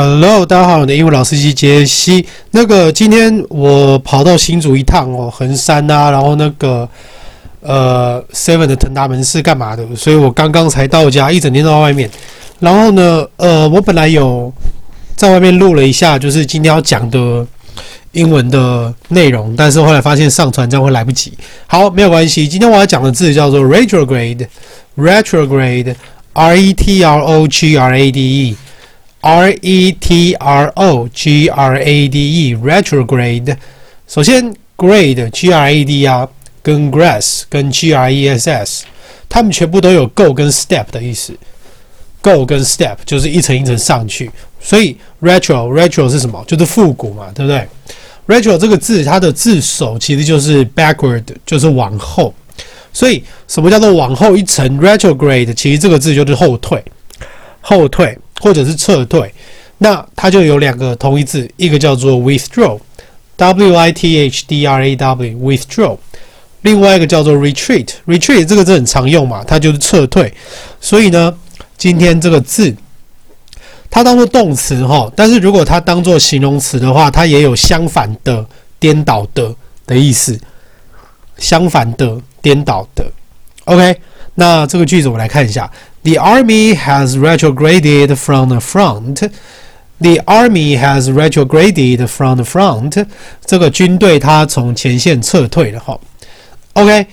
Hello，大家好，我的英文老司机杰西。那个今天我跑到新竹一趟哦，横山啊，然后那个呃 Seven 的腾达门市干嘛的？所以我刚刚才到家，一整天都在外面。然后呢，呃，我本来有在外面录了一下，就是今天要讲的英文的内容，但是后来发现上传这样会来不及。好，没有关系，今天我要讲的字叫做 retrograde，retrograde，R E T R O G R A D E。R E T R O G R A D E，retrograde。首先，grade grade 啊，跟 grass 跟 G R E S S，它们全部都有 go 跟 step 的意思。go 跟 step 就是一层一层上去，所以 retro retro 是什么？就是复古嘛，对不对？retro 这个字，它的字首其实就是 backward，就是往后。所以什么叫做往后一层？retrograde 其实这个字就是后退，后退。或者是撤退，那它就有两个同义字，一个叫做 withdraw，w i t h d r a w，withdraw，另外一个叫做 retreat，retreat 这个字很常用嘛，它就是撤退。所以呢，今天这个字它当做动词哈，但是如果它当做形容词的话，它也有相反的、颠倒的的意思。相反的、颠倒的，OK。那这个句子我们来看一下。The army has retrograded from the front. The army has retrograded from the front. 这个军队它从前线撤退了哈。OK，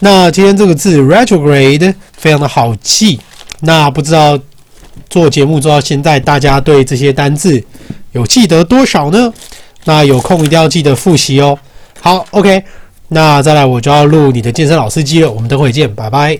那今天这个字 retrograde 非常的好记。那不知道做节目做到现在，大家对这些单字有记得多少呢？那有空一定要记得复习哦。好，OK，那再来我就要录你的健身老司机了。我们等会见，拜拜。